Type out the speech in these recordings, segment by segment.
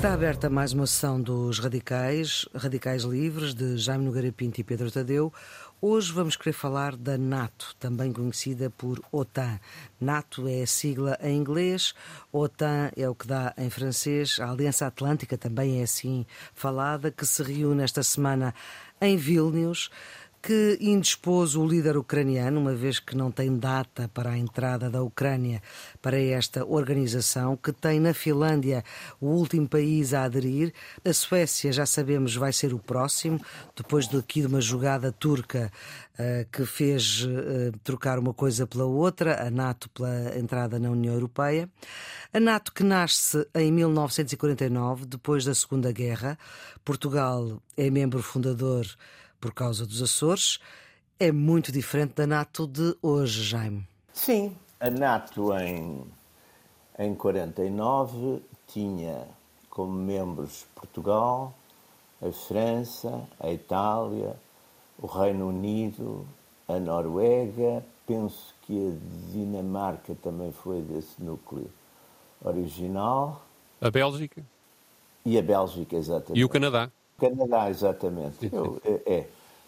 Está aberta mais uma sessão dos Radicais, Radicais Livres, de Jaime Nogueira Pinto e Pedro Tadeu. Hoje vamos querer falar da NATO, também conhecida por OTAN. NATO é a sigla em inglês, OTAN é o que dá em francês. A Aliança Atlântica também é assim falada, que se reúne esta semana em Vilnius que indispôs o líder ucraniano, uma vez que não tem data para a entrada da Ucrânia para esta organização, que tem na Finlândia o último país a aderir. A Suécia, já sabemos, vai ser o próximo, depois daqui de uma jogada turca uh, que fez uh, trocar uma coisa pela outra, a NATO pela entrada na União Europeia. A NATO que nasce em 1949, depois da Segunda Guerra. Portugal é membro fundador por causa dos Açores, é muito diferente da NATO de hoje, Jaime. Sim, a NATO em, em 49 tinha como membros Portugal, a França, a Itália, o Reino Unido, a Noruega, penso que a Dinamarca também foi desse núcleo original. A Bélgica? E a Bélgica, exatamente. E o Canadá? Canadá, exatamente. Eu, é, é.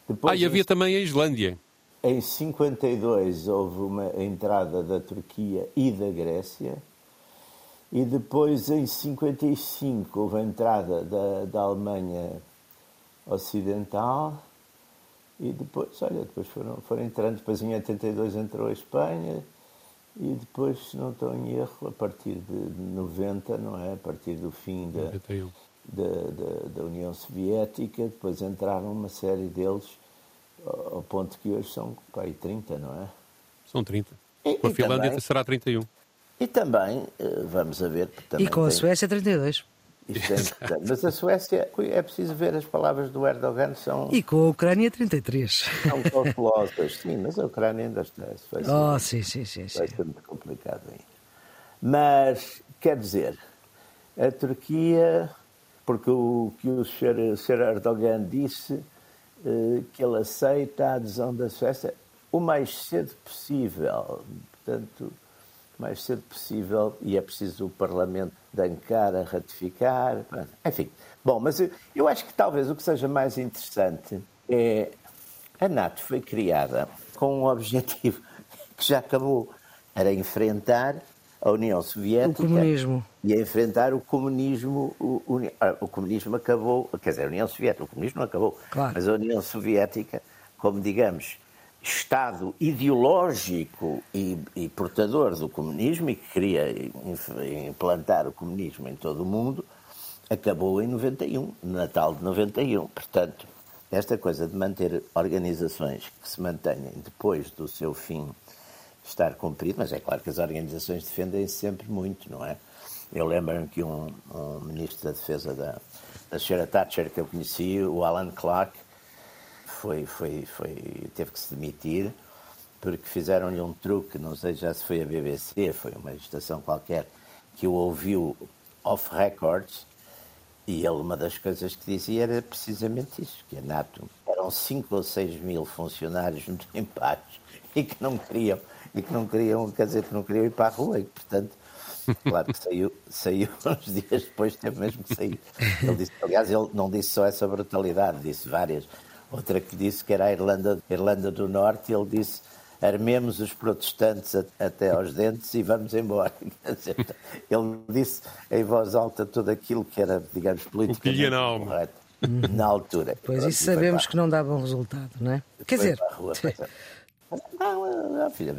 Depois, ah, e havia também a Islândia. Em 52 houve uma entrada da Turquia e da Grécia. E depois, em 55, houve a entrada da, da Alemanha Ocidental. E depois, olha, depois foram, foram entrando. Depois, em 82, entrou a Espanha. E depois, se não estou em erro, a partir de 90, não é? A partir do fim da, 91 da, da, da, União Soviética, depois entraram uma série deles, ao ponto que hoje são pá, 30, não é? São 30. E, com a Finlândia também, será 31. E também, eh, vamos a ver... e com a Suécia 32. Isso é Mas a Suécia, é preciso ver as palavras do Erdogan, são. E com a Ucrânia 33. São calculosas, sim, mas a Ucrânia ainda está. Vai ser, oh, sim, sim, sim. Vai ser muito complicado ainda. Mas, quer dizer, a Turquia porque o que o Sr. Erdogan disse, eh, que ele aceita a adesão da Suécia o mais cedo possível. Portanto, o mais cedo possível, e é preciso o Parlamento de Ankara ratificar. Enfim, bom, mas eu, eu acho que talvez o que seja mais interessante é a NATO foi criada com um objetivo que já acabou, era enfrentar a União Soviética e a enfrentar o comunismo. O, o, ah, o, comunismo acabou, quer dizer, a União Soviética, o comunismo não acabou, claro. mas a União Soviética, como digamos, Estado ideológico e, e, portador do comunismo e que queria implantar o comunismo em todo o mundo, acabou em 91, no Natal de 91. Portanto, esta coisa de manter organizações que se mantenham depois do seu fim estar cumprido, mas é claro que as organizações defendem sempre muito, não é? Eu lembro-me que um, um, ministro da Defesa da, da Sra. Thatcher que eu conheci, o Alan Clark, foi, foi, foi, teve que se demitir porque fizeram-lhe um truque, não sei já se foi a BBC, foi uma estação qualquer, que o ouviu off records e ele, uma das coisas que dizia era precisamente isso, que a NATO eram 5 ou 6 mil funcionários muito em paz e que não queriam e que não queriam, quer dizer, que não queriam ir para a rua e, portanto, claro que saiu, saiu uns dias depois, teve mesmo que sair. Ele disse, aliás, ele não disse só essa brutalidade, disse várias. Outra que disse que era a Irlanda, Irlanda do Norte, ele disse armemos os protestantes até aos dentes e vamos embora. Ele disse em voz alta tudo aquilo que era, digamos, politicamente correto na altura. Pois isso sabemos que não dá bom resultado, não é? Quer dizer, rua, não, não, filha,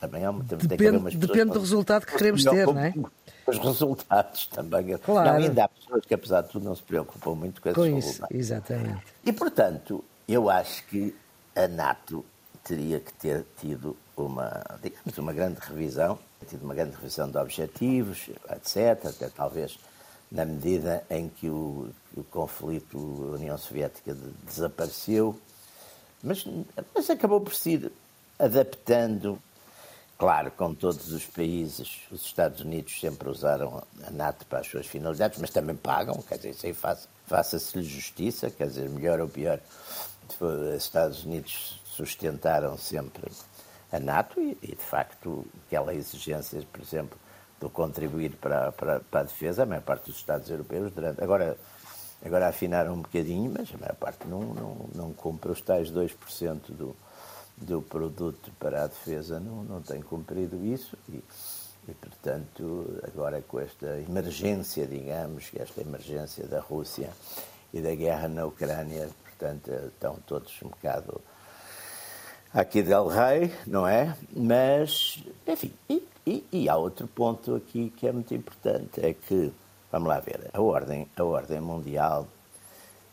também há, depende, tem que Depende do resultado que queremos ter, não é? Os resultados também. Claro. Não, ainda há pessoas que, apesar de tudo, não se preocupam muito com, com isso. Resultados. Exatamente. E, portanto, eu acho que a NATO teria que ter tido uma, digamos, uma grande revisão, tido uma grande revisão de objetivos, etc., até talvez na medida em que o, o conflito União Soviética desapareceu, mas, mas acabou por ser adaptando, claro, com todos os países, os Estados Unidos sempre usaram a NATO para as suas finalidades, mas também pagam, quer dizer, isso aí faça-se-lhe justiça, quer dizer, melhor ou pior, os Estados Unidos sustentaram sempre a NATO e, e de facto, aquela exigência, por exemplo, do contribuir para, para, para, a defesa, a maior parte dos Estados europeus, durante, agora, agora afinaram um bocadinho, mas a maior parte não, não, não cumpre os tais 2% do, do produto para a defesa, não, não tem cumprido isso e, e, portanto, agora com esta emergência, digamos, esta emergência da Rússia e da guerra na Ucrânia, portanto, estão todos um bocado aqui del rei, não é? Mas, enfim, e, e, e, há outro ponto aqui que é muito importante, é que, vamos lá ver, a ordem, a ordem mundial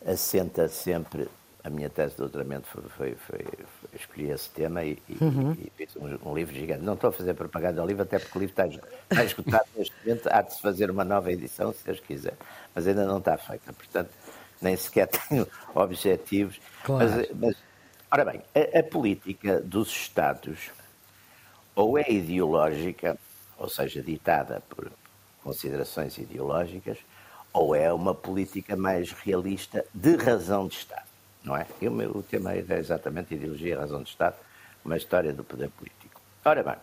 assenta sempre, a minha tese de doutoramento foi, foi, foi, foi escolhi esse tema e, uhum. e fiz um, um, livro gigante. Não estou a fazer propaganda ao livro, até porque o livro está, está esgotado neste momento, há de se fazer uma nova edição, se Deus quiser, mas ainda não está feita, portanto, nem sequer tenho objetivos. Claro. Mas, mas Ora bem, a, a, política dos Estados ou é ideológica, ou seja, ditada por considerações ideológicas, ou é uma política mais realista de razão de Estado, não é? E o, meu, o tema é exatamente ideologia e razão de Estado, uma história do poder político. Ora bem,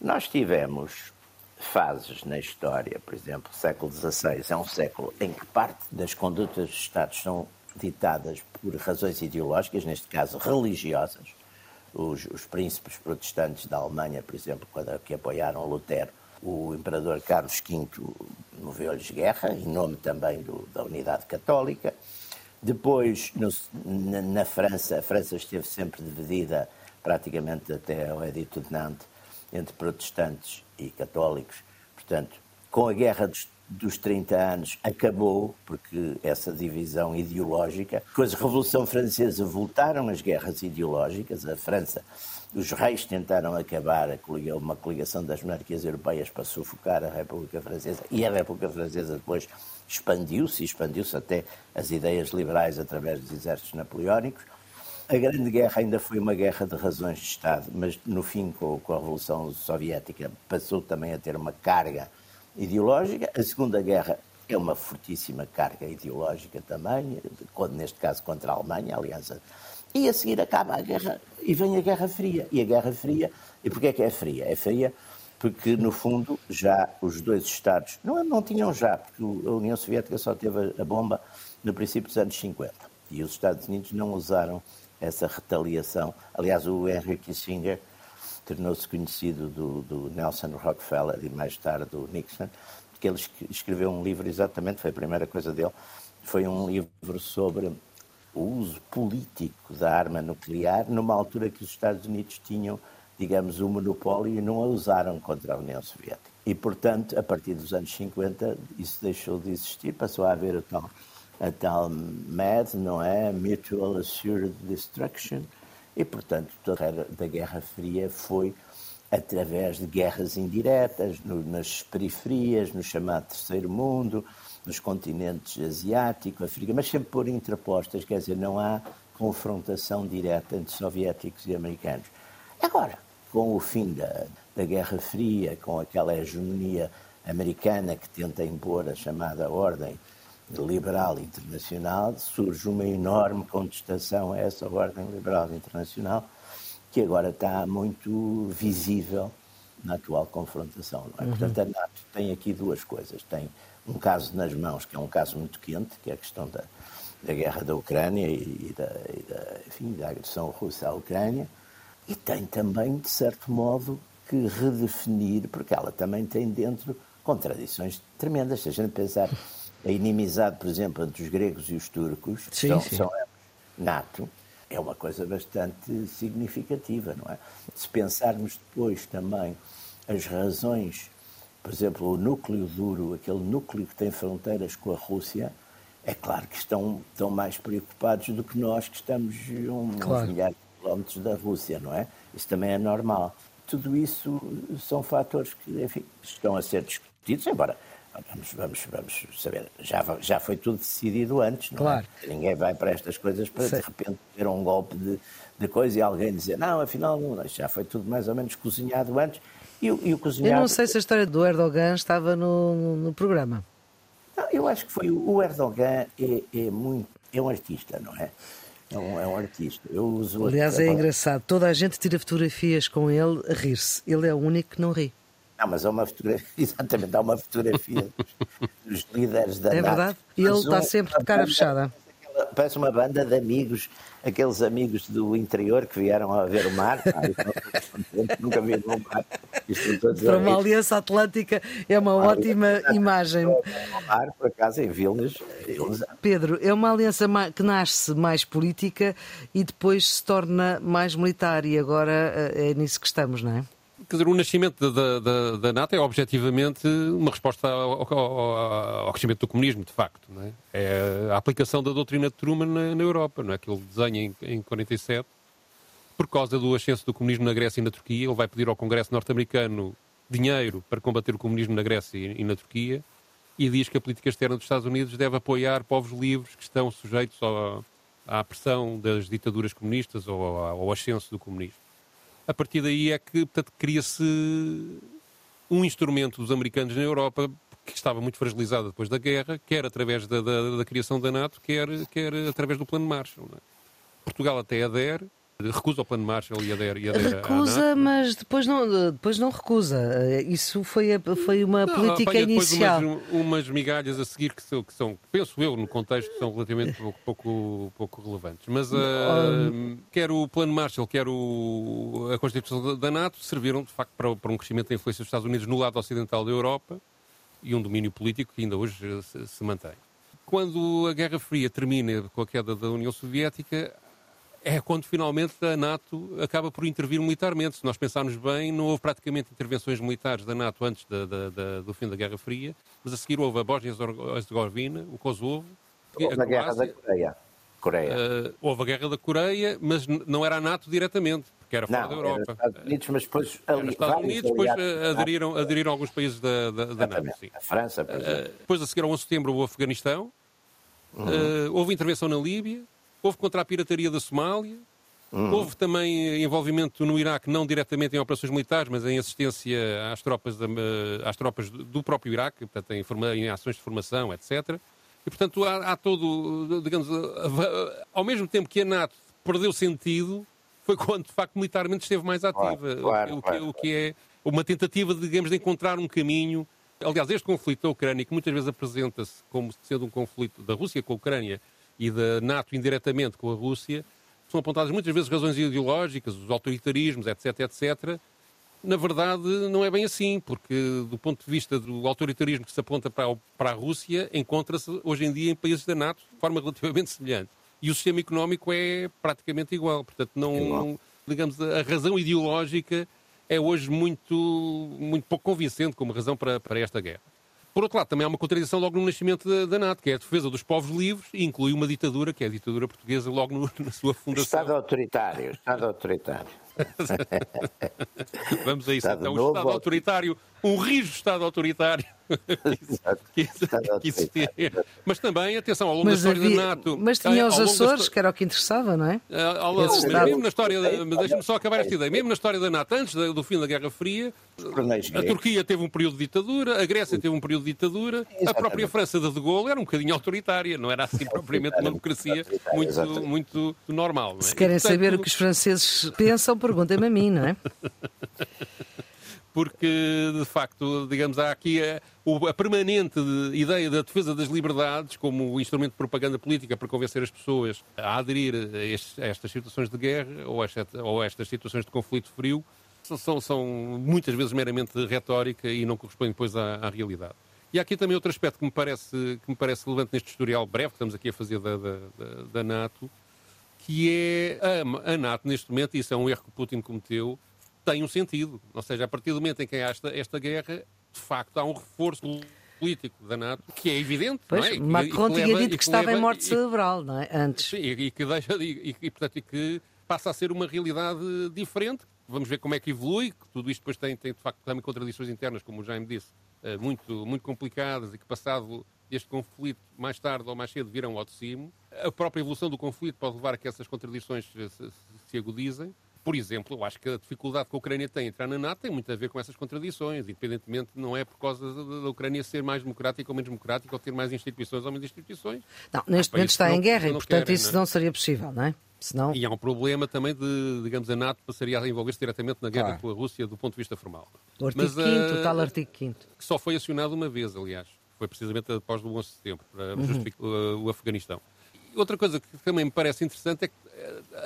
nós tivemos fases na história, por exemplo, o século XVI é um século em que parte das condutas dos Estados são ditadas por razões ideológicas, neste caso religiosas. Os, os príncipes protestantes da Alemanha, por exemplo, quando, que apoiaram Lutero, o imperador Carlos V moveu-lhes guerra, em nome também do, da unidade católica. Depois, no, na, na, França, a França esteve sempre dividida, praticamente até ao Edito de Nantes, entre protestantes e católicos. Portanto, com a Guerra dos dos 30 anos acabou, porque essa divisão ideológica, com a Revolução Francesa voltaram as guerras ideológicas, a França, os reis tentaram acabar uma coligação das monarquias europeias para sufocar a República Francesa e a República Francesa depois expandiu-se, expandiu-se até as ideias liberais através dos exércitos napoleónicos. A Grande Guerra ainda foi uma guerra de razões de Estado, mas no fim, com a Revolução Soviética, passou também a ter uma carga ideológica. A Segunda Guerra é uma fortíssima carga ideológica também, neste caso contra a Alemanha, aliás. E a seguir acaba a guerra e vem a Guerra Fria. E a Guerra Fria, e porquê é que é fria? É fria porque, no fundo, já os dois Estados, não, não tinham já, porque a União Soviética só teve a bomba no princípio dos anos 50. E os Estados Unidos não usaram essa retaliação. Aliás, o Henry Kissinger tornou-se conhecido do, do, Nelson Rockefeller e mais tarde do Nixon, porque ele escreveu um livro exatamente, foi a primeira coisa dele, foi um livro sobre o uso político da arma nuclear numa altura que os Estados Unidos tinham, digamos, o monopólio e não a usaram contra a União Soviética. E, portanto, a partir dos anos 50, isso deixou de existir, passou a haver a tal, a tal MAD, não é? Mutual Assured Destruction, e, portanto, toda a Guerra Fria foi através de guerras indiretas, no, nas periferias, no chamado Terceiro Mundo, nos continentes asiático, africano, mas sempre por interpostas, quer dizer, não há confrontação direta entre soviéticos e americanos. Agora, com o fim da, da Guerra Fria, com aquela hegemonia americana que tenta impor a chamada ordem liberal internacional, surge uma enorme contestação a essa ordem liberal internacional, que agora está muito visível na atual confrontação. É? Uhum. Portanto, a NATO tem aqui duas coisas. Tem um caso nas mãos, que é um caso muito quente, que é a questão da, da guerra da Ucrânia e, da, e da, enfim, da agressão russa à Ucrânia, e tem também, de certo modo, que redefinir, porque ela também tem dentro contradições tremendas. Se a gente pensar a inimizade, por exemplo, entre os gregos e os turcos, sim, são, sim. são NATO, é uma coisa bastante significativa, não é? Se pensarmos depois também as razões, por exemplo, o núcleo duro, aquele núcleo que tem fronteiras com a Rússia, é claro que estão, estão mais preocupados do que nós que estamos um, claro. milhares quilómetros da Rússia, não é? Isso também é normal. Tudo isso são fatores que, enfim, estão a ser discutidos, embora Vamos, vamos, vamos saber. Já, já foi tudo decidido antes, não é? claro. é? Ninguém vai para estas coisas para Sim. de repente ter um golpe de, de coisa e alguém dizer, não, afinal não, já foi tudo mais ou menos cozinhado antes. E, e o cozinhado... Eu não sei se a história do Erdogan estava no, no programa. Não, eu acho que foi. O Erdogan é, é, muito. é um artista, não é? É um, é um artista. Eu uso Aliás, é engraçado. Toda a gente tira fotografias com ele a rir-se. Ele é o único que não ri. Não, mas há uma fotografia, exatamente, há uma fotografia dos, dos líderes da É NATO. verdade. E ele está sempre de cara fechada. Parece uma banda de amigos, aqueles amigos do interior que vieram a ver o mar. Ah, nunca vi o mar. Para uma aliança atlântica é uma ah, ótima imagem. Mar, por acaso, em Vilnas. Pedro, é uma aliança que nasce mais política e depois se torna mais militar, e agora eh, é nisso que estamos, não é? Quer dizer, o nascimento da, da, da NATO é objetivamente uma resposta ao, ao, ao, crescimento do comunismo, de facto. É? é a aplicação da doutrina de Truman na, na Europa, não é? que ele desenha em, em 47, por causa do ascenso do comunismo na Grécia e na Turquia. Ele vai pedir ao Congresso norte-americano dinheiro para combater o comunismo na Grécia e, e na Turquia e diz que a política externa dos Estados Unidos deve apoiar povos livres que estão sujeitos ao, à pressão das ditaduras comunistas ou ao, ao ascenso do comunismo a partir daí é que, cria-se um instrumento dos americanos na Europa que estava muito fragilizado depois da guerra, quer através da, da, da criação da NATO, quer, quer através do Plano Marshall. É? Portugal até adere, recusa o plano Marshall e adere, e adere Recusa, mas depois não, depois não recusa. Isso foi, foi uma não, política inicial. Umas, umas, migalhas a seguir que são, que são, penso eu, no contexto, são relativamente pouco, pouco, pouco relevantes. Mas uh, quer o plano Marshall, quer o, a Constituição da NATO, serviram de facto para, para um crescimento da influência dos Estados Unidos no lado ocidental da Europa e um domínio político que ainda hoje se, se mantém. Quando a Guerra Fria termina com a queda da União Soviética, é quando finalmente a NATO acaba por intervir militarmente. Se nós pensarmos bem, não houve praticamente intervenções militares da NATO antes da, da, da, do fim da Guerra Fria, mas a seguir houve a Bósnia-Herzegovina, o Kosovo, houve a, a Guerra da Coreia. Coreia. Uh, houve a Guerra da Coreia, mas não era a NATO diretamente, porque era fora não, da Europa. Estados Unidos, mas depois ali, Estados Unidos, depois aderiram, aderiram alguns países da, da, NATO. Sim. A França, por exemplo. Uh, depois a seguir ao 11 de setembro o Afeganistão, uhum. uh, houve intervenção na Líbia, Houve contra a pirataria da Somália. Uhum. Houve também envolvimento no Iraque, não diretamente em operações militares, mas em assistência às tropas, da, às tropas do próprio Iraque, portanto, em, em ações de formação, etc. E, portanto, há, há todo, digamos, ao mesmo tempo que a NATO perdeu sentido, foi quando, de facto, militarmente esteve mais ativa. Claro, claro, o, que, claro. o, que, é uma tentativa, digamos, de encontrar um caminho. Aliás, este conflito da Ucrânia, que muitas vezes apresenta-se como sendo um conflito da Rússia com a Ucrânia, e da NATO indiretamente com a Rússia, são apontadas muitas vezes razões ideológicas, os autoritarismos, etc, etc. Na verdade, não é bem assim, porque do ponto de vista do autoritarismo que se aponta para a, para a Rússia, encontra-se hoje em dia em países da NATO de forma relativamente semelhante. E o sistema económico é praticamente igual. Portanto, não, digamos, a razão ideológica é hoje muito, muito pouco convincente como razão para, para esta guerra. Por outro lado, também há uma contradição logo no nascimento da, da NATO, que é a defesa dos povos livres e inclui uma ditadura, que é a ditadura portuguesa, logo no, na sua fundação. Estado autoritário, Estado autoritário. Vamos a isso. Estado então, o Estado autoritário, um rijo Estado autoritário. que, existia. Mas também, atenção, ao longo mas da história havia, da NATO. Mas tinha os Açores, que era o que interessava, não é? Uh, ao, mesmo na história, deixa-me só acabar esta ideia, mesmo na história da NATO, antes do fim da Guerra Fria, a Turquia teve um período de ditadura, a Grécia teve um período de ditadura, a própria França de De Gaulle era um bocadinho autoritária, não era assim propriamente uma democracia muito, muito normal. É? Se querem Portanto, saber o que os franceses pensam, perguntem-me a mim, não é? porque de facto, digamos, há aqui a, a permanente ideia da defesa das liberdades como instrumento de propaganda política para convencer as pessoas a aderir a, a estas situações de guerra ou a, esta, ou a estas situações de conflito frio são, são, muitas vezes meramente retórica e não correspondem depois à, à, realidade. E há aqui também outro aspecto que me parece, que me parece relevante neste historial breve que estamos aqui a fazer da, da, da NATO, que é a, a NATO neste momento, e isso é um erro que Putin cometeu, tem um sentido. Ou seja, a partir do momento em que há esta, esta guerra, de facto há um reforço político da NATO, que é evidente. Pois, é? Macron tinha dito que, que estava leva, em morte cerebral, não é? Antes. Sim, e, que deixa, e, e, portanto, que passa a ser uma realidade diferente. Vamos ver como é que evolui, que tudo isto depois tem, tem de facto também contradições internas, como o Jaime disse, muito, muito complicadas e que passado este conflito, mais tarde ou mais cedo, virão ao de cimo. A própria evolução do conflito pode levar a que essas contradições se, se agudizem por exemplo, eu acho que a dificuldade que a Ucrânia tem em entrar na NATO tem muito a ver com essas contradições, independentemente, não é por causa da Ucrânia ser mais democrática ou menos democrática, ou ter mais instituições ou menos instituições. Não, neste momento está em guerra e, portanto, querem, isso não, é? não seria possível, não é? Senão... E há um problema também de, digamos, a NATO passaria a envolver-se diretamente na guerra claro. com a Rússia do ponto de vista formal. O artigo 5 uh, o tal artigo 5 Que só foi acionado uma vez, aliás. Foi precisamente após o 11 de setembro, para uhum. justificar o, o Afeganistão. Outra coisa que também me parece interessante é que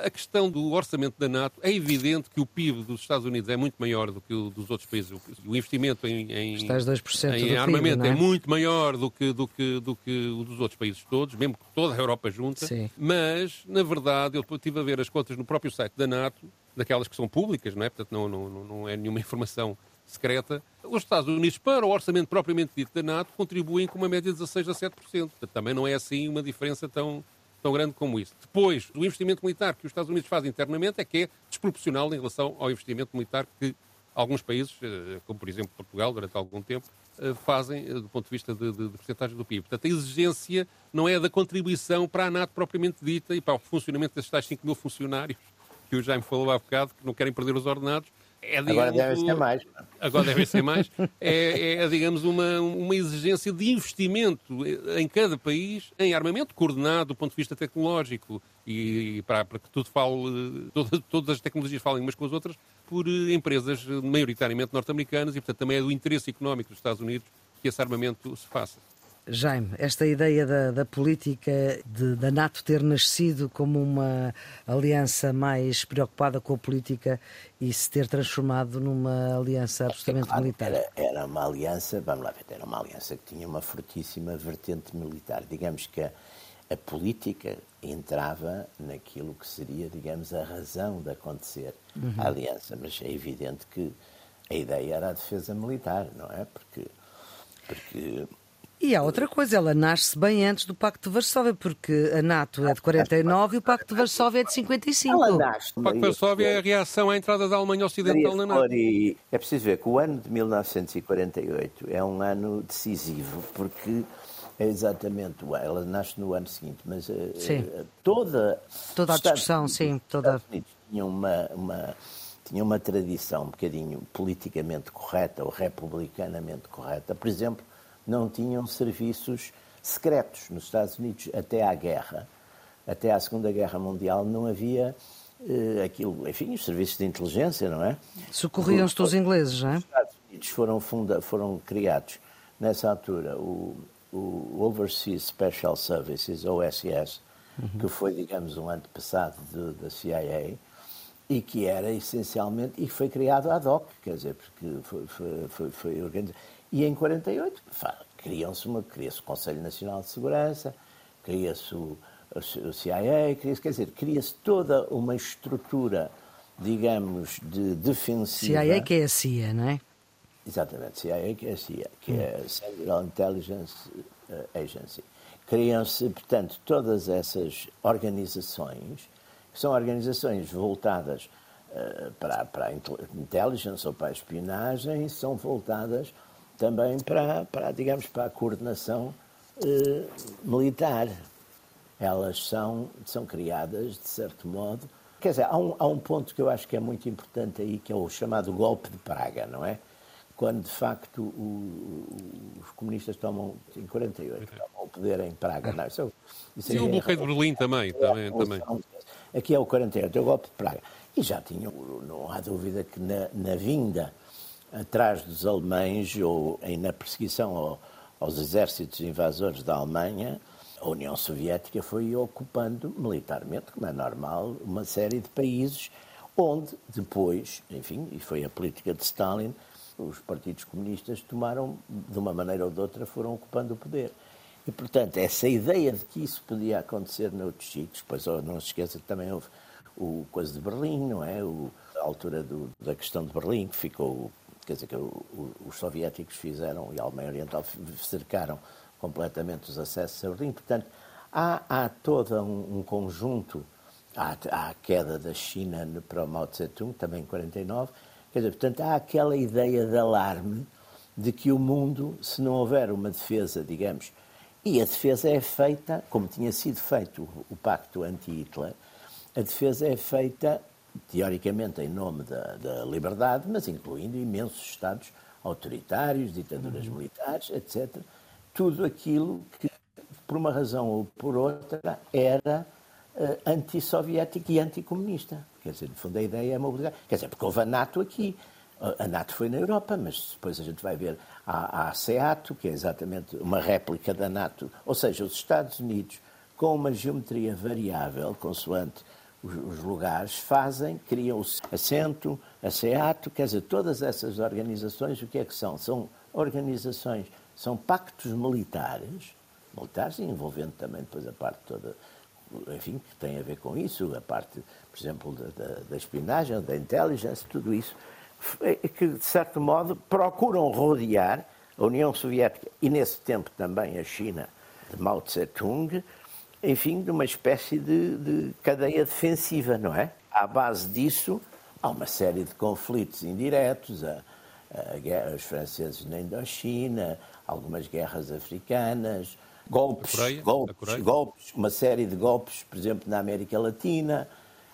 a questão do orçamento da NATO, é evidente que o PIB dos Estados Unidos é muito maior do que o dos outros países. O investimento em, em, em armamento PIB, é? é? muito maior do que, do, que, do que o dos outros países todos, mesmo que toda a Europa junta. Sim. Mas, na verdade, eu estive a ver as contas no próprio site da NATO, daquelas que são públicas, não é? Portanto, não, não, não é nenhuma informação secreta. Os Estados Unidos, para o orçamento propriamente dito da NATO, contribuem com uma média de 16 a 7%. Portanto, também não é assim uma diferença tão, tão grande como isso. Depois, o investimento militar que os Estados Unidos fazem internamente é que é desproporcional em relação ao investimento militar que alguns países, eh, como por exemplo Portugal, durante algum tempo, eh, fazem eh, do ponto de vista de, de, de porcentagem do PIB. Portanto, a exigência não é da contribuição para a NATO propriamente dita e para o funcionamento desses tais 5 mil funcionários que o Jaime falou há bocado, que não querem perder os ordenados, é, digamos, agora devem ser mais. Agora devem ser mais. É, é, digamos, uma, uma exigência de investimento em cada país em armamento coordenado do ponto de vista tecnológico e para, para que tudo fale, todas, todas as tecnologias falem umas com as outras, por empresas maioritariamente norte-americanas e, portanto, também é do interesse económico dos Estados Unidos que esse armamento se faça. Jaime, esta ideia da, da política de, da NATO ter nascido como uma aliança mais preocupada com a política e se ter transformado numa aliança absolutamente claro, militar? Era, era, uma aliança, vamos lá ver, era uma aliança que tinha uma fortíssima vertente militar. Digamos que a, a política entrava naquilo que seria, digamos, a razão de acontecer uhum. a aliança, mas é evidente que a ideia era a defesa militar, não é? Porque, porque e há outra coisa, ela nasce bem antes do Pacto de Varsóvia, porque a NATO é de 49 e o Pacto de Varsóvia é de 55. Ela nasce. O Pacto de Varsóvia é a reação à entrada da Alemanha Ocidental na NATO. É preciso ver que o ano de 1948 é um ano decisivo, porque é exatamente, ela nasce no ano seguinte, mas eh, sim. Eh, toda, toda a discussão, sim, toda. Tinha uma, uma, tinha uma tradição um bocadinho politicamente correta ou republicanamente correta. Por exemplo, não tinham serviços secretos nos Estados Unidos até à guerra. Até à Segunda Guerra Mundial não havia uh, aquilo, enfim, os serviços de inteligência, não é? Socorriam-se os ingleses, não é? Os Estados Unidos foram, funda, foram criados nessa altura o, o Overseas Special Services, OSS, uhum. que foi, digamos, um antepassado da CIA e que era essencialmente, e foi criado ad hoc, quer dizer, porque foi, foi, foi, foi organizado. E em 48 criam-se uma, cria-se o Conselho Nacional de Segurança, cria-se o, o CIA, cria quer dizer, cria-se toda uma estrutura, digamos, de defensiva. CIA que é a CIA, não é? Exatamente, CIA que é a CIA, que é a Central Intelligence eh, Agency. Criam-se, portanto, todas essas organizações, que são organizações voltadas uh, para, para a intelligence ou para a espionagem, são voltadas também para, para digamos, para a coordenação eh, militar. Elas são, são criadas, de certo modo. Quer dizer, há um, há um ponto que eu acho que é muito importante aí, que é o chamado golpe de Praga, não é? Quando, de facto, o, os comunistas tomam, em 48, tomam o poder em Praga. Não, isso, é isso Sim, é, o bloqueio de Berlim também. É, também, também. Aqui é o 48, é o golpe de Praga. E já tinham, não há dúvida que na, na vinda atrás dos alemães ou na perseguição ao, aos exércitos invasores da Alemanha, a União Soviética foi ocupando militarmente, como é normal, uma série de países onde depois, enfim, e foi a política de Stalin, os partidos comunistas tomaram, de uma maneira ou de outra, foram ocupando o poder. E, portanto, essa ideia de que isso podia acontecer noutros sítios, pois oh, não se esqueça que também houve o coisa de Berlim, não é? O, a altura do, da questão de Berlim, que ficou quer dizer, que os soviéticos fizeram, e a Alemanha Oriental cercaram completamente os acessos a Berlim. Portanto, há, há todo um, um conjunto, há, há, a queda da China para o Mao Tse-tung, também em 49, quer dizer, portanto, há aquela ideia de alarme de que o mundo, se não houver uma defesa, digamos, e a defesa é feita, como tinha sido feito o, o pacto anti-Hitler, a defesa é feita teoricamente em nome da, da liberdade, mas incluindo imensos Estados autoritários, ditaduras uhum. militares, etc. Tudo aquilo que, por uma razão ou por outra, era uh, antissoviético e anticomunista. Quer dizer, no fundo, a ideia é mobilizar. Quer dizer, porque houve a NATO aqui. A NATO foi na Europa, mas depois a gente vai ver a, a SEATO, que é exatamente uma réplica da NATO. Ou seja, os Estados Unidos, com uma geometria variável, consoante os, lugares, fazem, criam o assento, a SEATO, quer dizer, todas essas organizações, o que é que são? São organizações, são pactos militares, militares envolvendo também depois a parte toda enfim, que tem a ver com isso, a parte, por exemplo, da, da, da espionagem, da intelligence, tudo isso, que, de certo modo, procuram rodear a União Soviética e, nesse tempo, também a China de Mao Tse-tung, enfim, de uma espécie de, de cadeia defensiva, não é? À base disso, há uma série de conflitos indiretos, a, a guerra, os franceses na Indochina, algumas guerras africanas, golpes, Coreia, golpes, golpes, uma série de golpes, por exemplo, na América Latina.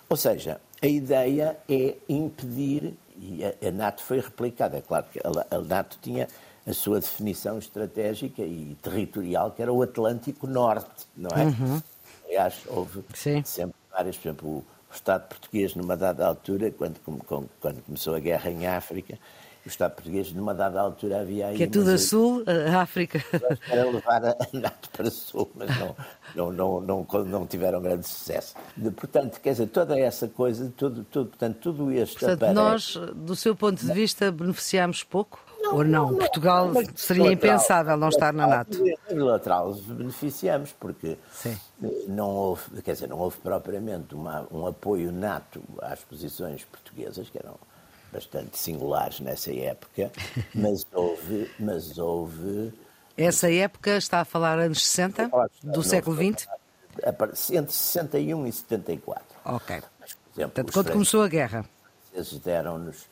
Ou seja, a ideia é impedir, e a, NATO foi replicada, é claro que a, a NATO tinha a sua definição estratégica e territorial, que era o Atlântico Norte, não é? Uhum. Aliás, houve Sim. sempre várias, por exemplo, o Estado português, numa dada altura, quando, quando começou a guerra em África, o Estado português, numa dada altura, havia aí. Que é tudo a sul, a África. Era levar a NATO para sul, mas não, não, não, não, não tiveram grande sucesso. De, portanto, quer dizer, toda essa coisa, tudo, tudo, portanto, tudo este. Portanto, aparece... nós, do seu ponto de vista, beneficiamos pouco? Não, Ou não? não Portugal não, seria impensável não estar na NATO. Bilateral beneficiamos, porque Sim. não houve, quer dizer, não houve propriamente uma, um apoio NATO às posições portuguesas, que eram bastante singulares nessa época, mas houve, mas houve. Essa época está a falar anos 60 do século XX? Entre 61 e 74. Ok. Mas, por exemplo, Portanto, quando começou a guerra? Os deram-nos,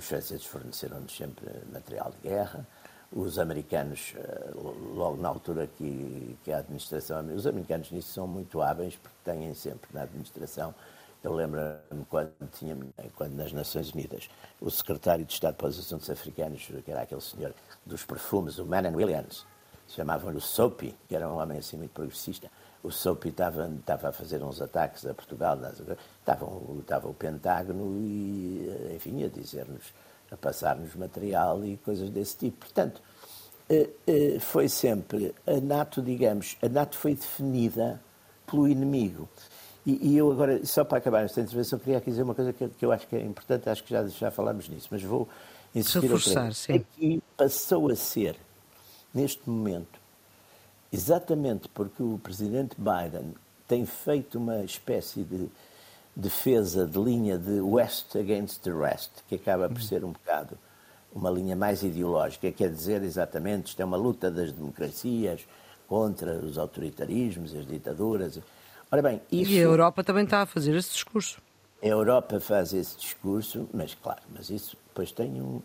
os franceses forneceram-nos sempre material de guerra. Os americanos, eh, logo na altura que, que a administração, os americanos nisso são muito hábeis porque têm sempre na administração eu lembro-me quando, tinha, quando nas Nações Unidas o secretário de Estado para os Assuntos Africanos, que era aquele senhor dos perfumes, o Manon Williams, chamavam-lhe o Soapy, que era um homem assim muito progressista. O Soapy estava, estava a fazer uns ataques a Portugal, estava, estava o Pentágono e, enfim, a dizer-nos, a passar-nos material e coisas desse tipo. Portanto, eh, eh, foi sempre a NATO, digamos, a NATO foi definida pelo inimigo. E, e, eu agora, só para acabar esta intervenção, queria aqui dizer uma coisa que, que eu acho que é importante, acho que já, já falámos nisso, mas vou insistir Reforçar, sim. Aqui passou a ser, neste momento, exatamente porque o presidente Biden tem feito uma espécie de defesa de linha de West against the rest, que acaba por ser um bocado uma linha mais ideológica, quer dizer exatamente isto é uma luta das democracias contra os autoritarismos, as ditaduras. Ora bem, isso... E a Europa também está a fazer esse discurso. A Europa faz esse discurso, mas claro, mas isso depois tem, um,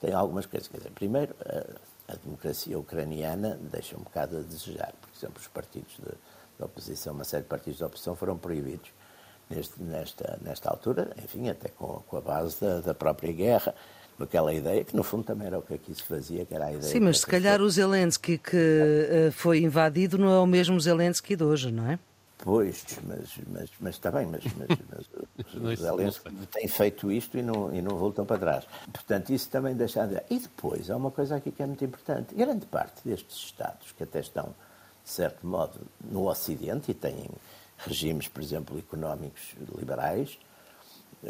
tem algumas coisas. Quer dizer, primeiro, a, a democracia ucraniana deixa um bocado a desejar. Por exemplo, os partidos de, de oposição, uma série de partidos de oposição foram proibidos neste, nesta, nesta altura, enfim, até com, com a base da, da própria guerra com aquela ideia, que no fundo também era o que aqui se fazia, que era a ideia... Sim, mas se calhar o Zelensky que uh, foi invadido não é o mesmo Zelensky de hoje, não é? Pois, mas, mas, mas está bem, mas, mas, mas os Zelensky têm feito isto e não, e não voltam para trás. Portanto, isso também deixa de... E depois, há uma coisa aqui que é muito importante. Grande parte destes Estados, que até estão, de certo modo, no Ocidente e têm regimes, por exemplo, económicos liberais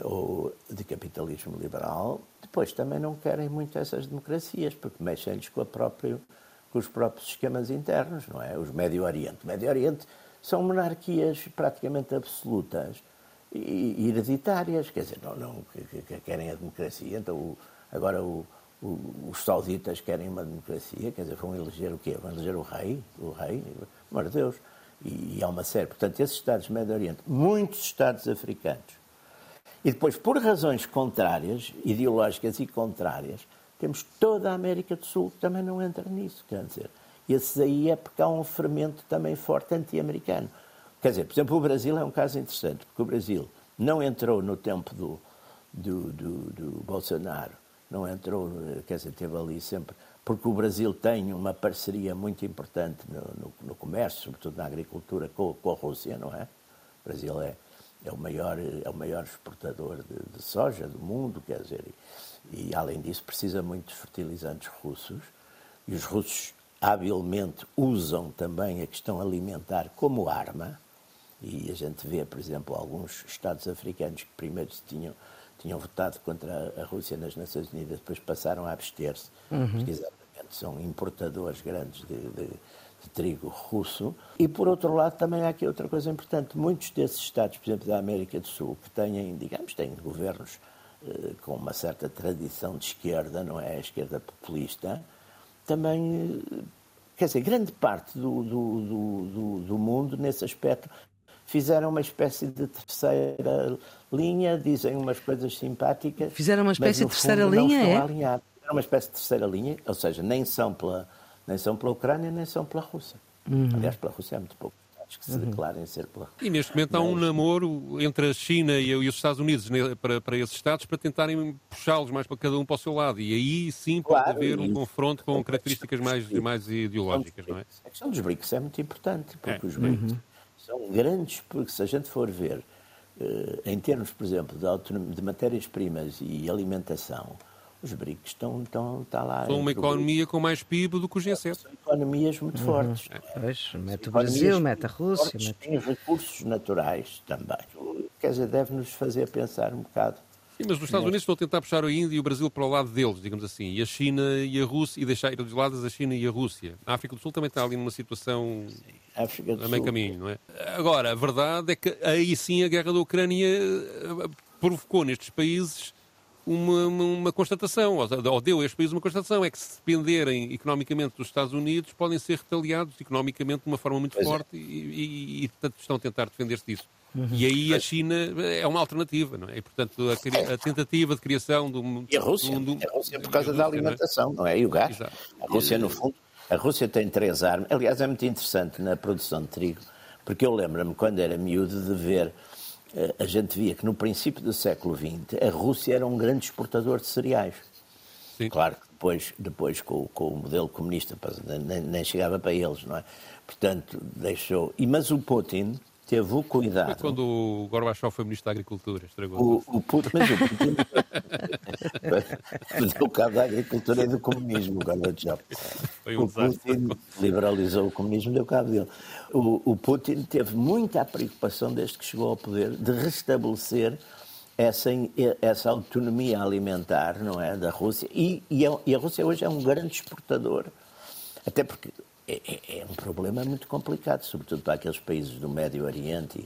ou de capitalismo liberal, depois também não querem muito essas democracias, porque mexem-lhes com, com os próprios esquemas internos, não é? Os Médio Oriente. O Médio Oriente são monarquias praticamente absolutas e hereditárias, quer dizer, não, não que, que querem a democracia. Então, agora o, o, os sauditas querem uma democracia, quer dizer, vão eleger o quê? Vão eleger o rei, o rei, meu Deus. E, há uma série. Portanto, esses Estados do Médio Oriente, muitos Estados africanos, e depois, por razões contrárias, ideológicas e contrárias, temos toda a América do Sul que também não entra nisso, quer dizer. Esses aí é porque há um fermento também forte anti-americano. Quer dizer, por exemplo, o Brasil é um caso interessante, porque o Brasil não entrou no tempo do, do, do, do Bolsonaro, não entrou, quer dizer, teve ali sempre. Porque o Brasil tem uma parceria muito importante no, no, no comércio, sobretudo na agricultura, com, com, a Rússia, não é? O Brasil é, é, o, maior, é o maior exportador de, de soja do mundo, quer dizer, e, e, além disso precisa muito de fertilizantes russos, e os russos habilmente usam também a questão alimentar como arma, e a gente vê, por exemplo, alguns Estados africanos que primeiro tinham, tinham votado contra a Rússia nas Nações Unidas, depois passaram a abster-se, uhum. porque são importadores grandes de, de, de, trigo russo. E, por outro lado, também há aqui outra coisa importante. Muitos desses Estados, por exemplo, da América do Sul, que têm, digamos, têm governos eh, com uma certa tradição de esquerda, não é? A esquerda populista, também, eh, quer dizer, grande parte do, do, do, do mundo, nesse aspecto, fizeram uma espécie de terceira linha, dizem umas coisas simpáticas. Fizeram uma espécie de terceira linha, é? Alinhados. Fizeram uma espécie de terceira linha, ou seja, nem são pela, nem são pela Ucrânia, nem são pela Rússia. Uhum. Aliás, pela Rússia é muito pouco que se uhum. declarem ser pela E neste momento há um namoro entre a China e os Estados Unidos né, para, para esses Estados para tentarem puxá-los mais para cada um para o seu lado. E aí sim pode claro, haver um confronto com características mais, mais ideológicas, não é? A questão dos BRICS é muito importante, porque é. os BRICS uhum são grandes, porque se a gente for ver, eh, em termos, por exemplo, de, de matérias-primas e alimentação, os BRICS estão, estão está lá. São uma economia com mais PIB do que o G7. São economias muito uhum. fortes. Pois, mete o Brasil, mete a Rússia. Mete... Têm recursos naturais também. Quer dizer, deve-nos fazer pensar um bocado Sim, mas os Estados Unidos estão a tentar puxar a Índia e o Brasil para o lado deles, digamos assim, e a China e a Rússia, e deixar ir dos lados a China e a Rússia. A África do Sul também está ali numa situação sim, a meio caminho, não é? Agora, a verdade é que aí sim a guerra da Ucrânia eh, provocou nestes países uma, uma, uma, constatação, ou deu a estes países uma constatação, é que se dependerem economicamente dos Estados Unidos, podem ser retaliados economicamente de uma forma muito pois é. forte é. e, e, e, portanto, estão a tentar defender-se disso. Uhum. E aí a China é uma alternativa, não é? E, portanto, a, a tentativa de criação do E a Rússia, a Rússia por causa Rússia, da alimentação, não é? não é? E o gás. Exato. A Rússia, no fundo, a Rússia tem três armas. Aliás, é muito interessante na produção de trigo, porque eu lembro-me, quando era miúdo, de ver a gente via que no princípio do século XX a Rússia era um grande exportador de cereais. Sim. Claro que depois, depois com, com o modelo comunista nem, nem, chegava para eles, não é? Portanto, deixou. E, mas o Putin teve o cuidado. Foi quando o Gorbachev foi ministro da Agricultura, estragou. O, o Putin, mas o Putin deu cabo da agricultura e do comunismo, o Gorbachev. Foi um o Putin liberalizou o comunismo, deu cabo dele. O, o Putin teve muita preocupação desde que chegou ao poder de restabelecer essa, essa autonomia alimentar, não é, da Rússia. E, e, a, e a Rússia hoje é um grande exportador, até porque é, é, é, um problema muito complicado, sobretudo para aqueles países do Médio Oriente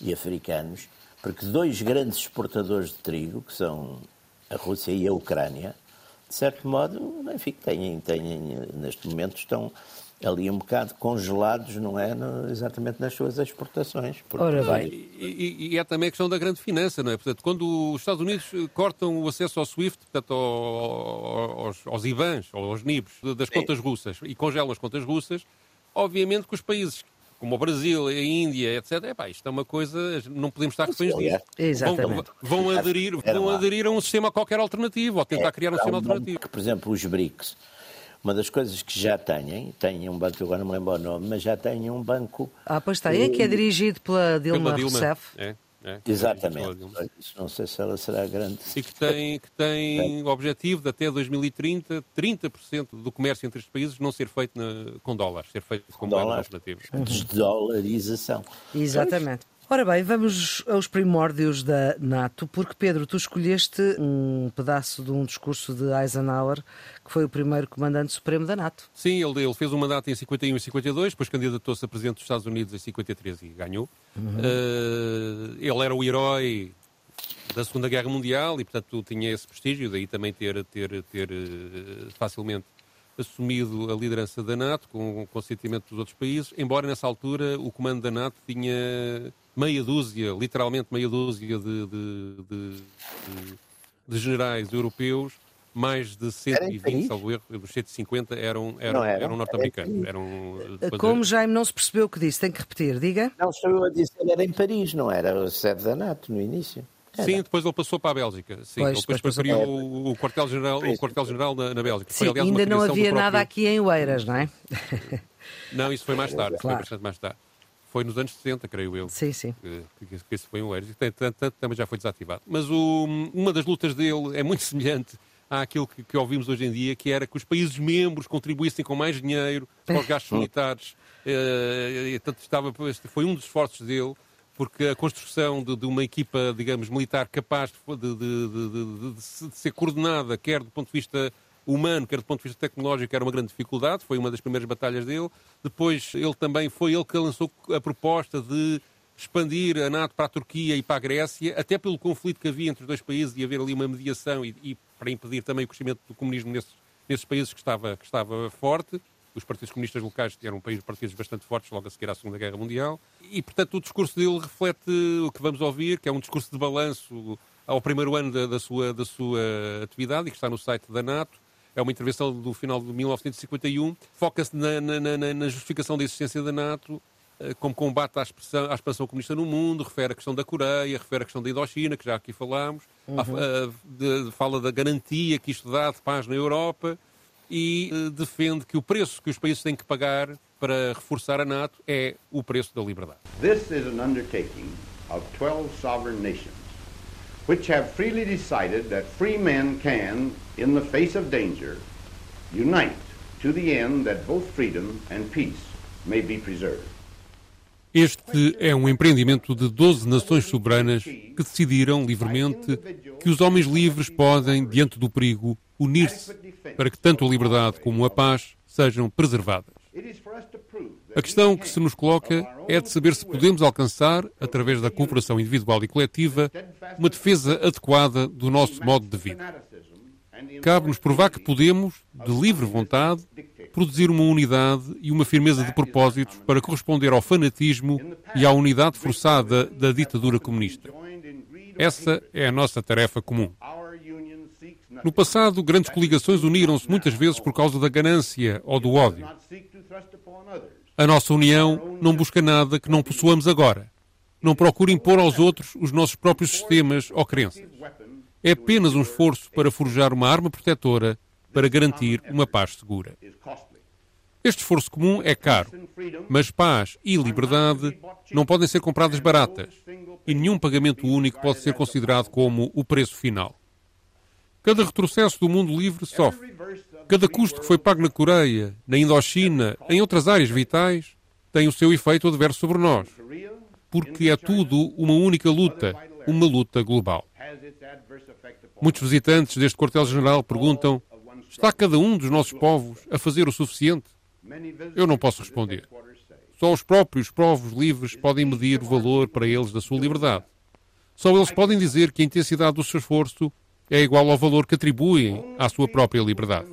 e, e, africanos, porque dois grandes exportadores de trigo, que são a Rússia e a Ucrânia, de certo modo, enfim, têm, têm, neste momento estão ali um bocado congelados, não é? No, exatamente nas suas exportações. Ora bem. E, e, é também a questão da grande finança, não é? Portanto, quando os Estados Unidos cortam o acesso ao SWIFT, portanto, ao, aos, aos IBANs, ou aos NIBs, das Sim. contas russas, e congelam as contas russas, obviamente que os países como o Brasil, a Índia, etc. Epá, isto é uma coisa, não podemos estar reféns disso. Exatamente. Vão, vão, aderir, vão aderir a um sistema qualquer alternativo, ou tentar é, criar um sistema alternativo. Que, por exemplo, os BRICS uma das coisas que já têm, têm um banco, agora não me lembro o nome, mas já têm um banco. Ah, pois está, é que é dirigido pela Dilma, pela Dilma. Rousseff. É. É, Exatamente. Não sei se ela será grande. E que tem, que tem o objetivo de até 2030, 30% do comércio entre estes países não ser feito na, com dólares, ser feito com dólares alternativos. Desdolarização. Exatamente. Ora bem, vamos aos primórdios da NATO, porque Pedro, tu escolheste um pedaço de um discurso de Eisenhower, que foi o primeiro comandante supremo da NATO. Sim, ele, ele fez um mandato em 51 e 52, depois candidatou-se a presidente dos Estados Unidos em 53 e ganhou. Uhum. Uh, ele era o herói da Segunda Guerra Mundial e, portanto, tinha esse prestígio, daí também ter, ter, ter uh, facilmente assumido a liderança da NATO, com o consentimento dos outros países, embora nessa altura o comando da NATO tinha meia dúzia, literalmente meia dúzia de, de, de, de generais europeus, mais de 120, salvo erro, dos 150 eram, eram, eram, eram norte-americanos. Eram, Como Jaime não se percebeu o que disse, tem que repetir, diga. Não, estou a dizer, era em Paris, não era a sede da NATO no início. Era. Sim, depois ele passou para a Bélgica. Sim, pois, depois, depois criou o, o quartel-general quartel -general na, na Bélgica. Sim, foi, aliás, ainda não havia próprio... nada aqui em Oeiras, não é? Não, isso foi mais tarde, claro. foi bastante mais tarde foi nos anos 60, creio eu. Sim, sim. Que, que, que esse foi um êxito. Também já foi desativado. Mas o, uma das lutas dele é muito semelhante àquilo que, que, ouvimos hoje em dia, que era que os países membros contribuíssem com mais dinheiro para os gastos militares. Uh, tanto estava, foi um dos esforços dele, porque a construção de, de uma equipa, digamos, militar capaz de, de, de, ser coordenada, quer do ponto de vista humano, quer do ponto de vista tecnológico, era uma grande dificuldade, foi uma das primeiras batalhas dele. Depois, ele também foi ele que lançou a proposta de expandir a NATO para a Turquia e para a Grécia, até pelo conflito que havia entre os dois países e haver ali uma mediação e, e para impedir também o crescimento do comunismo nesses, nesses países que estava, que estava forte. Os partidos comunistas locais eram partidos bastante fortes logo a seguir à Segunda Guerra Mundial. E, portanto, o discurso dele reflete o que vamos ouvir, que é um discurso de balanço ao primeiro ano da, da, sua, da sua atividade e que está no site da NATO é uma intervenção do final de 1951, foca-se na, na, na, justificação da existência da NATO, eh, como combate à, expressão, à expansão comunista no mundo, refere a questão da Coreia, refere a questão da Indochina, que já aqui falámos, uhum. a, a, de, fala da garantia que isto dá de paz na Europa e uh, defende que o preço que os países têm que pagar para reforçar a NATO é o preço da liberdade. This is an undertaking of 12 sovereign nations which have freely decided that free men can, in the face of danger, unite to the end that both freedom and peace may be preserved. Este é um empreendimento de 12 nações soberanas que decidiram livremente que os homens livres podem, diante do perigo, unir-se para que tanto a liberdade como a paz sejam preservadas. A questão que se nos coloca é de saber se podemos alcançar, através da cooperação individual e coletiva, uma defesa adequada do nosso modo de vida. Cabe-nos provar que podemos, de livre vontade, produzir uma unidade e uma firmeza de propósitos para corresponder ao fanatismo e à unidade forçada da ditadura comunista. Essa é a nossa tarefa comum. No passado, grandes coligações uniram-se muitas vezes por causa da ganância ou do ódio. A nossa união não busca nada que não possuamos agora. Não procura impor aos outros os nossos próprios sistemas ou crenças. É apenas um esforço para forjar uma arma protetora para garantir uma paz segura. Este esforço comum é caro, mas paz e liberdade não podem ser compradas baratas e nenhum pagamento único pode ser considerado como o preço final. Cada retrocesso do mundo livre sofre. Cada custo que foi pago na Coreia, na Indochina, em outras áreas vitais, tem o seu efeito adverso sobre nós. Porque é tudo uma única luta, uma luta global. Muitos visitantes deste quartel-general perguntam: está cada um dos nossos povos a fazer o suficiente? Eu não posso responder. Só os próprios povos livres podem medir o valor para eles da sua liberdade. Só eles podem dizer que a intensidade do seu esforço é igual ao valor que atribuem à sua própria liberdade.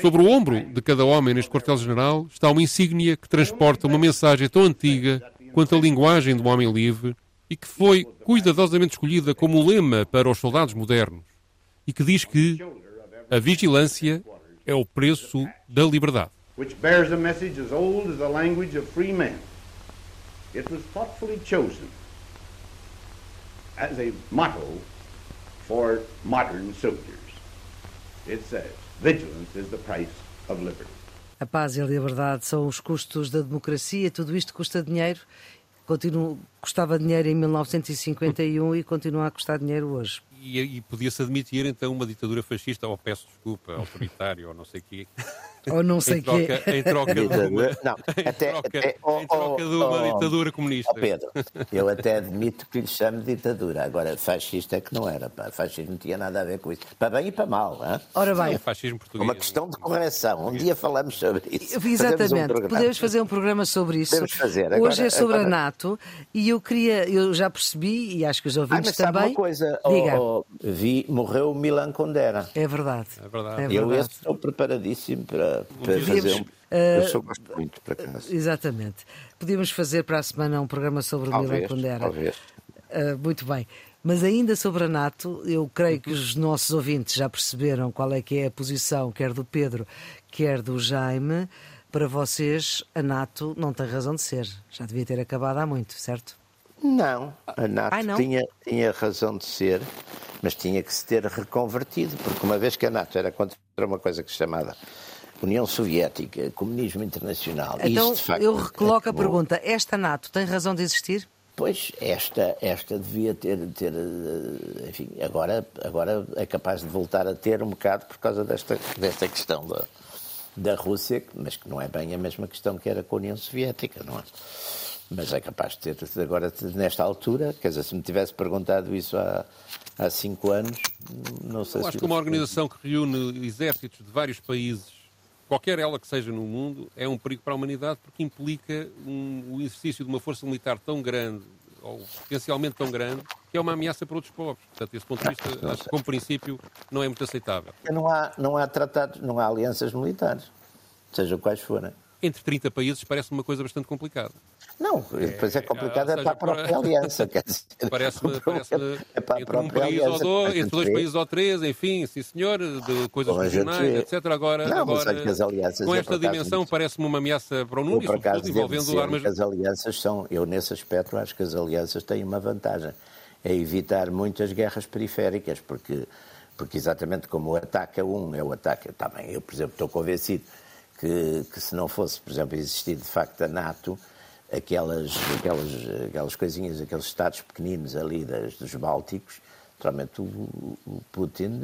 Sobre o ombro de cada homem neste quartel-general está uma insígnia que transporta uma mensagem tão antiga quanto a linguagem do homem livre e que foi cuidadosamente escolhida como lema para os soldados modernos e que diz que a vigilância é o preço da liberdade. Which bears a message as old as the language of free men. It was thoughtfully chosen as a motto for modern soldiers. It says, vigilance is the price of liberty. A paz e a liberdade são os custos da democracia, tudo isto custa dinheiro. Continua, custava dinheiro em 1951 e continua a custar dinheiro hoje. E, e podia-se admitir então uma ditadura fascista, ou peço desculpa, autoritária, ou não sei o quê. Ou não sei o quê. Em troca de uma, não, até, troca, até, oh, em troca de uma oh, ditadura comunista. Oh Pedro, eu até admito que lhe chame ditadura. Agora, fascista é que não era. Pá. Fascismo não tinha nada a ver com isso. Para bem e para mal. Hein? Ora bem. É fascismo português. Uma questão de correção. Um dia falamos sobre isso. Exatamente. Um Podemos fazer um programa sobre isso. Podemos fazer. Agora, Hoje é sobre agora... a NATO e eu queria, eu já percebi, e acho que os ouvintes ah, mas também. uma coisa, Diga. Oh, vi, morreu Milan Kundera. É verdade. É verdade. É verdade. Eu estou preparadíssimo para, para fazer um... Eu só gosto muito, por acaso. Exatamente. Podíamos fazer para a semana um programa sobre o Milan Kundera. Talvez. Uh, muito bem. Mas ainda sobre a NATO, eu creio que os nossos ouvintes já perceberam qual é que é a posição, quer do Pedro, quer do Jaime. Para vocês, a NATO não tem razão de ser. Já devia ter acabado há muito, certo? Não, a NATO Ai, não? Tinha, tinha razão de ser, mas tinha que se ter reconvertido, porque uma vez que a NATO era contra uma coisa que se chamava União Soviética, comunismo internacional. Então, isso, facto, eu recoloco a pergunta: esta NATO tem razão de existir? Pois, esta, esta devia ter, ter eh, enfim, agora, agora é capaz de voltar a ter um bocado por causa desta, desta questão da, da Rússia, mas que não é bem a mesma questão que era com a União Soviética, não é? Mas é capaz de ter agora, nesta altura, quer dizer, se me tivesse perguntado isso há, há cinco anos, não sei eu se... acho que uma organização que reúne exércitos de vários países qualquer ela que seja no mundo, é um perigo para a humanidade porque implica um, o exercício de uma força militar tão grande, ou potencialmente tão grande, que é uma ameaça para outros povos. Portanto, desse ponto de vista, acho que, como princípio, não é muito aceitável. Não há, não há tratados, não há alianças militares, sejam quais forem entre 30 países parece uma coisa bastante complicada. Não, depois é, é complicado é, é para a própria aliança. Parece-me parece é para entre um país aliança, ou dois, entre dois países ou três, enfim, sim senhor, de coisas regionais, etc. Agora, não, agora com esta dimensão parece-me uma ameaça para o mundo e sobretudo envolvendo armas... As alianças são, eu nesse aspecto acho que as alianças têm uma vantagem, é evitar muitas guerras periféricas, porque, porque exatamente como o ataque a um é o ataque, também eu, por exemplo, estou convencido que, que se não fosse, por exemplo, existir de facto a NATO, aquelas, aquelas, aquelas coisinhas, aqueles estados pequeninos ali das, dos Bálticos, Naturalmente, o, o Putin.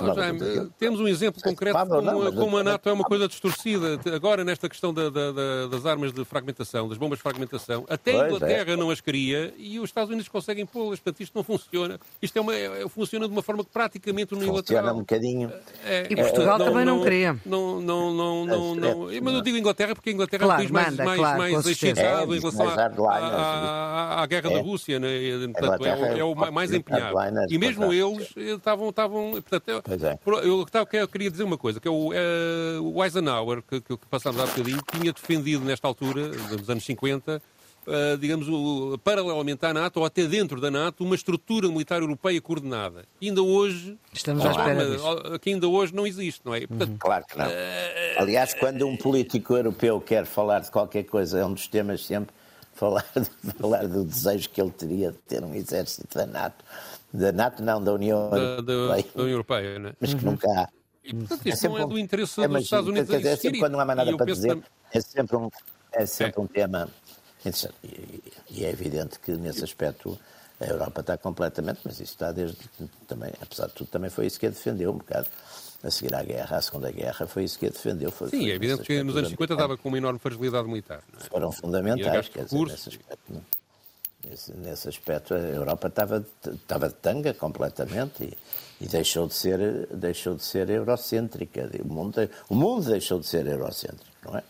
Oh, Jaime, temos um exemplo é concreto como, não, como a NATO é uma coisa distorcida. Agora, nesta questão da, da, da, das armas de fragmentação, das bombas de fragmentação, até a Inglaterra é. não as queria e os Estados Unidos conseguem pô-las. Portanto, isto não funciona. Isto é uma, é, funciona de uma forma praticamente unilateral. Funciona um bocadinho. É, e Portugal também não, não queria. Não, não, não, não, não, Mas eu digo Inglaterra porque a Inglaterra claro, é um país mais, manda, mais, claro, mais excitado em relação à, à, guerra da Rússia. Né? Portanto, é, o mais empenhado. E mesmo eles estavam. estavam portanto, é. eu, eu, queria dizer uma coisa, que é o, é, o Eisenhower, que, que, que passámos há bocadinho, tinha defendido nesta altura, nos anos 50, Uh, digamos, o, paralelamente à NATO, ou até dentro da NATO, uma estrutura militar europeia coordenada. E ainda hoje. Estamos à espera Que ainda hoje não existe, não é? Portanto, uhum. Claro que não. Uh, Aliás, quando um político europeu quer falar de qualquer coisa, é um dos temas sempre falar, falar do desejo que ele teria de ter um exército da NATO da NATO, não, da União da, Europeia. Da, União Europeia, né? Mas que uhum. nunca há. E, portanto, isso é não é do interesse é, dos Estados Unidos é, sempre quando não há mais nada para dizer, é sempre um, é sempre é. um tema interessante. E, e, é evidente que, nesse aspecto, a Europa está completamente, mas isso está desde também, apesar de tudo, também foi isso que a defendeu um bocado. A seguir à guerra, à Segunda Guerra, foi isso que a defendeu. Foi, Sim, foi é evidente que nos anos 50 estava com uma enorme fragilidade militar. É? Foram fundamentais, quer dizer, nesse aspecto. Não? Nesse, nesse aspecto, a Europa estava, estava de tanga completamente e, e, deixou, de ser, deixou de ser eurocêntrica. O mundo, o mundo deixou de ser eurocêntrico, não é?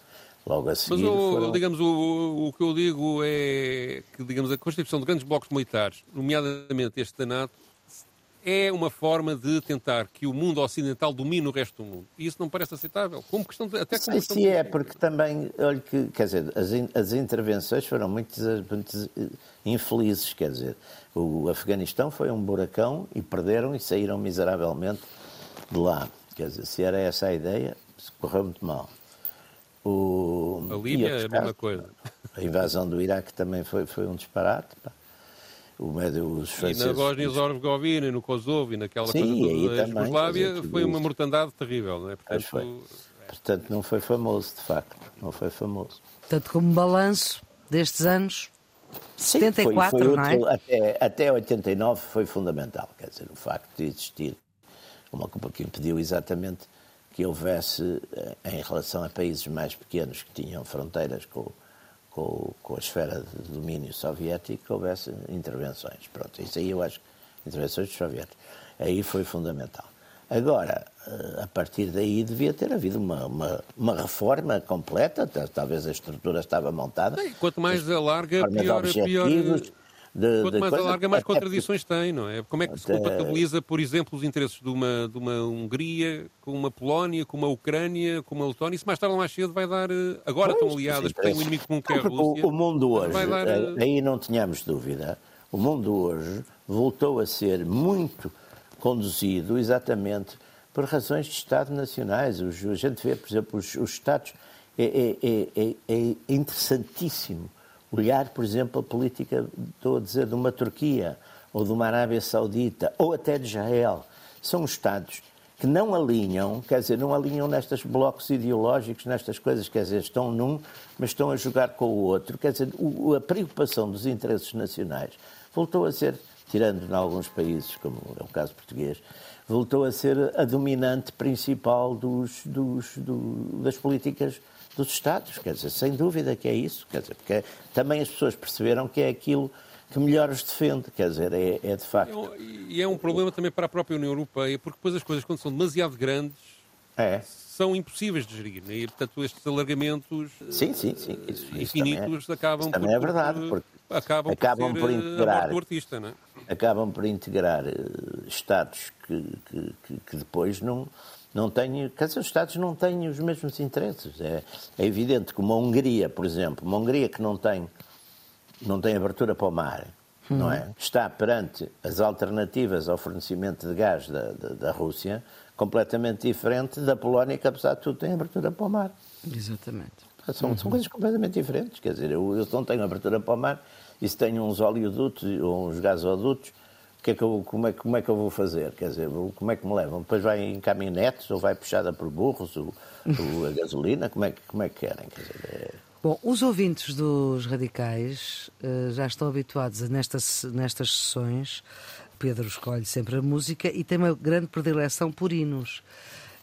Logo a seguir. Mas, o, foram... digamos, o, o que eu digo é que, digamos, a constituição de grandes blocos militares, nomeadamente este da NATO, é uma forma de tentar que o mundo ocidental domine o resto do mundo. E isso não parece aceitável. Como questão de, até como questão se é, porque também, olha que, quer dizer, as, as intervenções foram muito, muito, infelizes, quer dizer, o Afeganistão foi um buracão e perderam e saíram miseravelmente de lá. Quer dizer, se era essa a ideia, correu muito mal. O, a Líbia é a mesma coisa. A invasão do Iraque também foi, foi um disparate. Pá o médio, os franceses... E na Bósnia-Herzegovina, no Kosovo e naquela Sim, coisa da Jugoslávia foi uma mortandade terrível, não é? Portanto, foi. Portanto, não foi famoso, de facto, não foi famoso. Portanto, como balanço destes anos, Sim, 74, foi, foi não é? Útil, até, até 89 foi fundamental, quer dizer, o facto de existir uma culpa que impediu exatamente que houvesse, eh, em relação a países mais pequenos que tinham fronteiras com com, com a esfera de domínio soviético houvesse intervenções. Pronto, isso aí eu acho intervenções dos soviéticos. Aí foi fundamental. Agora, eh, a partir daí devia ter havido uma, uma, uma reforma completa, talvez a estrutura estava montada. quanto mais alarga, pior, pior, de, Quanto de mais coisa, alarga, mais contradições tem, não é? Como é que se compatibiliza, por exemplo, os interesses de uma, de uma Hungria com uma Polónia, com uma Ucrânia, com uma Letónia? Isso mais tarde ou mais cedo vai dar. Eh, agora pois, estão aliadas, porque têm um inimigo comum que é a Rússia. O, o mundo hoje, dar... Eh, aí não tínhamos dúvida, o mundo hoje voltou a ser muito conduzido exatamente por razões de Estado nacionais. a gente vê, por exemplo, os, os Estados. É, é, é, é interessantíssimo olhar, por exemplo, a política, estou a dizer, de uma Turquia, ou de uma Arábia Saudita, ou até de Israel. São Estados que não alinham, quer dizer, não alinham nestes blocos ideológicos, nestas coisas, quer dizer, estão num, mas estão a jogar com o outro. Quer dizer, o, a preocupação dos interesses nacionais voltou a ser, tirando em alguns países, como é o caso português, voltou a ser a dominante principal dos, dos, do, das políticas dos Estados. Quer dizer, sem dúvida que é isso. Quer dizer, porque também as pessoas perceberam que é aquilo que melhor os defende. Quer dizer, é, é de facto. E é um problema também para a própria União Europeia, porque depois as coisas, quando são demasiado grandes, é. São impossíveis de gerir. Né? E, portanto, estes alargamentos sim, sim, sim. Isso, infinitos isso acabam isso também por, é verdade, porque acabam, acabam por, por integrar. artista, não é? Acabam por integrar uh, Estados que, que, que, que depois não não têm, quer dizer, os Estados não têm os mesmos interesses. É, é, evidente que uma Hungria, por exemplo, uma Hungria que não tem não tem abertura para o mar, hum. não é? Está perante as alternativas ao fornecimento de gás da, da, da, Rússia completamente diferente da Polónia, que apesar de tudo tem abertura para o mar. Exatamente. São, uhum. são coisas completamente diferentes. Quer dizer, eu, eu não tenho abertura para o mar e se tenho uns oleodutos ou uns gasodutos, que é que eu, como, é, como é que eu vou fazer? Quer dizer, como é que me levam? Depois vai em caminhonetes ou vai puxada por burros ou, ou a gasolina? Como é, que, como é que querem? Quer dizer, é... Bom, os ouvintes dos radicais uh, já estão habituados a nestas, nestas sessões. Pedro escolhe sempre a música e tem uma grande predileção por hinos.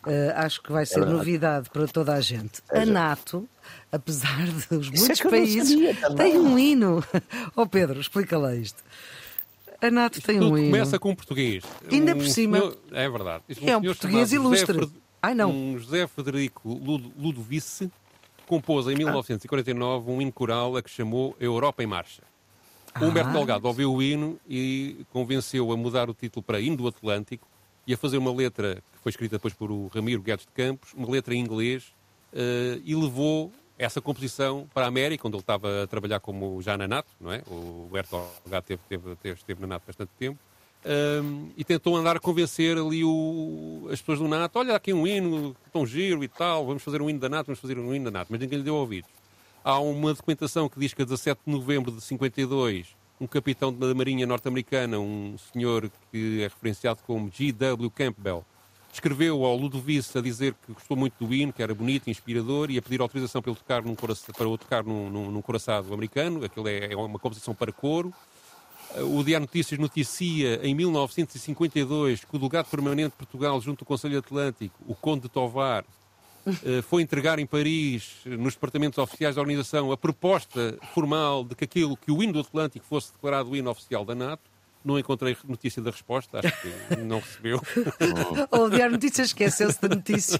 Uh, acho que vai ser é novidade para toda a gente. É a NATO, apesar dos é muitos é países, tem um hino. Oh Pedro, explica lá isto. A NATO tem um hino. Começa com um português. Ainda um por cima. Senhor... É verdade. é um português ilustre. José Ai não. Um José Frederico Ludovice compôs em 1949 um hino coral a que chamou Europa em Marcha. O Humberto ah. Delgado ouviu o hino e convenceu a mudar o título para Hino do Atlântico e a fazer uma letra que foi escrita depois por o Ramiro Guedes de Campos, uma letra em inglês, uh, e levou essa composição para a América, onde ele estava a trabalhar como já na NATO, não é? O Humberto Delgado teve, teve, teve, esteve na NATO bastante tempo um, e tentou andar a convencer ali o, as pessoas do NATO: olha, aqui um hino tão giro e tal, vamos fazer um hino da NATO, vamos fazer um hino da NATO, mas ninguém lhe deu ouvidos. Há uma documentação que diz que a 17 de novembro de 52, um capitão da Marinha norte-americana, um senhor que é referenciado como G.W. Campbell, escreveu ao Ludovice a dizer que gostou muito do hino, que era bonito, inspirador, e a pedir autorização para, ele tocar num, para o tocar num, num, num coraçado americano. Aquilo é, é uma composição para coro. O Diário Notícias noticia em 1952 que o delegado permanente de Portugal junto ao Conselho Atlântico, o Conde de Tovar, foi entregar em Paris, nos departamentos oficiais da organização, a proposta formal de que aquilo que o hino do Atlântico fosse declarado o hino oficial da NATO. Não encontrei notícia da resposta, acho que não recebeu. o Diário Notícias esqueceu-se da notícia.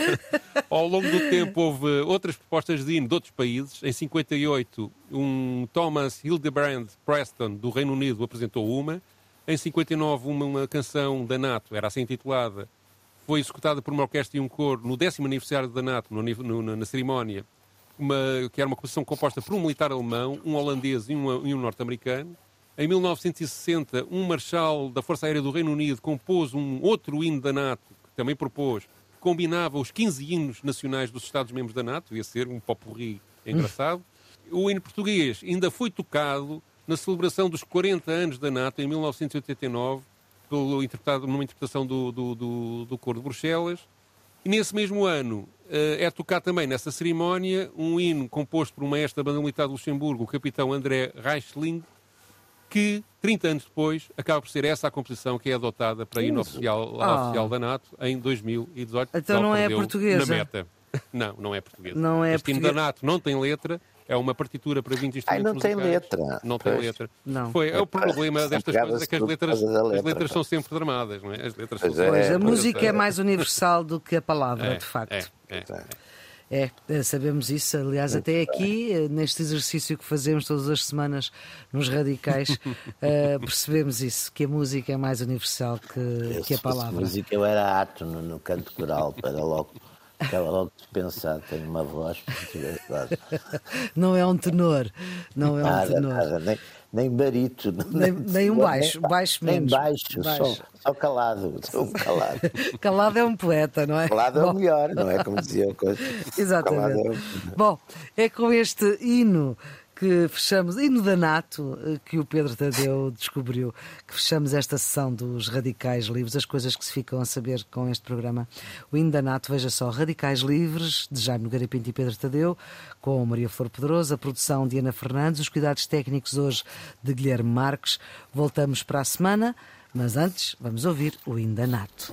Ao longo do tempo houve outras propostas de hino de outros países. Em 58, um Thomas Hildebrand Preston, do Reino Unido, apresentou uma. Em 59, uma, uma canção da NATO, era assim intitulada, foi executada por uma orquestra e um coro no décimo aniversário da NATO, no, no, na cerimónia, uma, que era uma composição composta por um militar alemão, um holandês e um, norte-americano. Em 1960, um marshal da Força Aérea do Reino Unido compôs um outro hino da NATO, que também propôs, combinava os 15 hinos nacionais dos Estados-membros da NATO, ia ser um popurri engraçado. O hino português ainda foi tocado na celebração dos 40 anos da NATO, em 1989, pelo interpretado, numa interpretação do, do, do, do Coro de Bruxelas. E nesse mesmo ano eh, é tocado também nessa cerimónia um hino composto por um maestro da banda militar de Luxemburgo, o capitão André Reichling, que 30 anos depois acaba por ser essa a composição que é adotada para hino oficial, ah. oficial da NATO em 2018. Então não é portuguesa? Na meta. Não, não é portuguesa. Não é este hino da NATO não tem letra, é uma partitura para 20 instrumentos Ai, não musicais. tem letra. Não tem pois. letra. Não. Foi, é o problema destas coisas, é que as letras, letra, as letras são sempre dramadas, não é? As letras pois são é, a música é mais universal do que a palavra, é, de facto. É, é, é. É, sabemos isso. Aliás, até aqui, eh, neste exercício que fazemos todas as semanas nos radicais, uh, percebemos isso, que a música é mais universal que, que a palavra. A música eu era ato no, no canto coral, para logo. Ficava logo dispensado, tenho uma voz Não é um tenor, não é nada, um tenor. Nada, nem, nem barito. Nem, nem um baixo, nem, baixo nem menos. baixo, baixo. Só, só, calado, sou calado. calado é um poeta, não é? Calado é o melhor, não é? Como dizia o coisa. Exatamente. É Bom, é com este hino que fechamos, e no Danato eh, que o Pedro Tadeu descobriu, que fechamos esta sessão dos Radicais Livres, as coisas que se ficam a saber com este programa. O Indanato, veja só, Radicais Livres, de Jaime Nogueira Pinto e Pedro Tadeu, com Maria Flor Pedroso, a produção de Ana Fernandes, os cuidados técnicos hoje de Guilherme Marques. Voltamos para a semana, mas antes vamos ouvir o Indanato.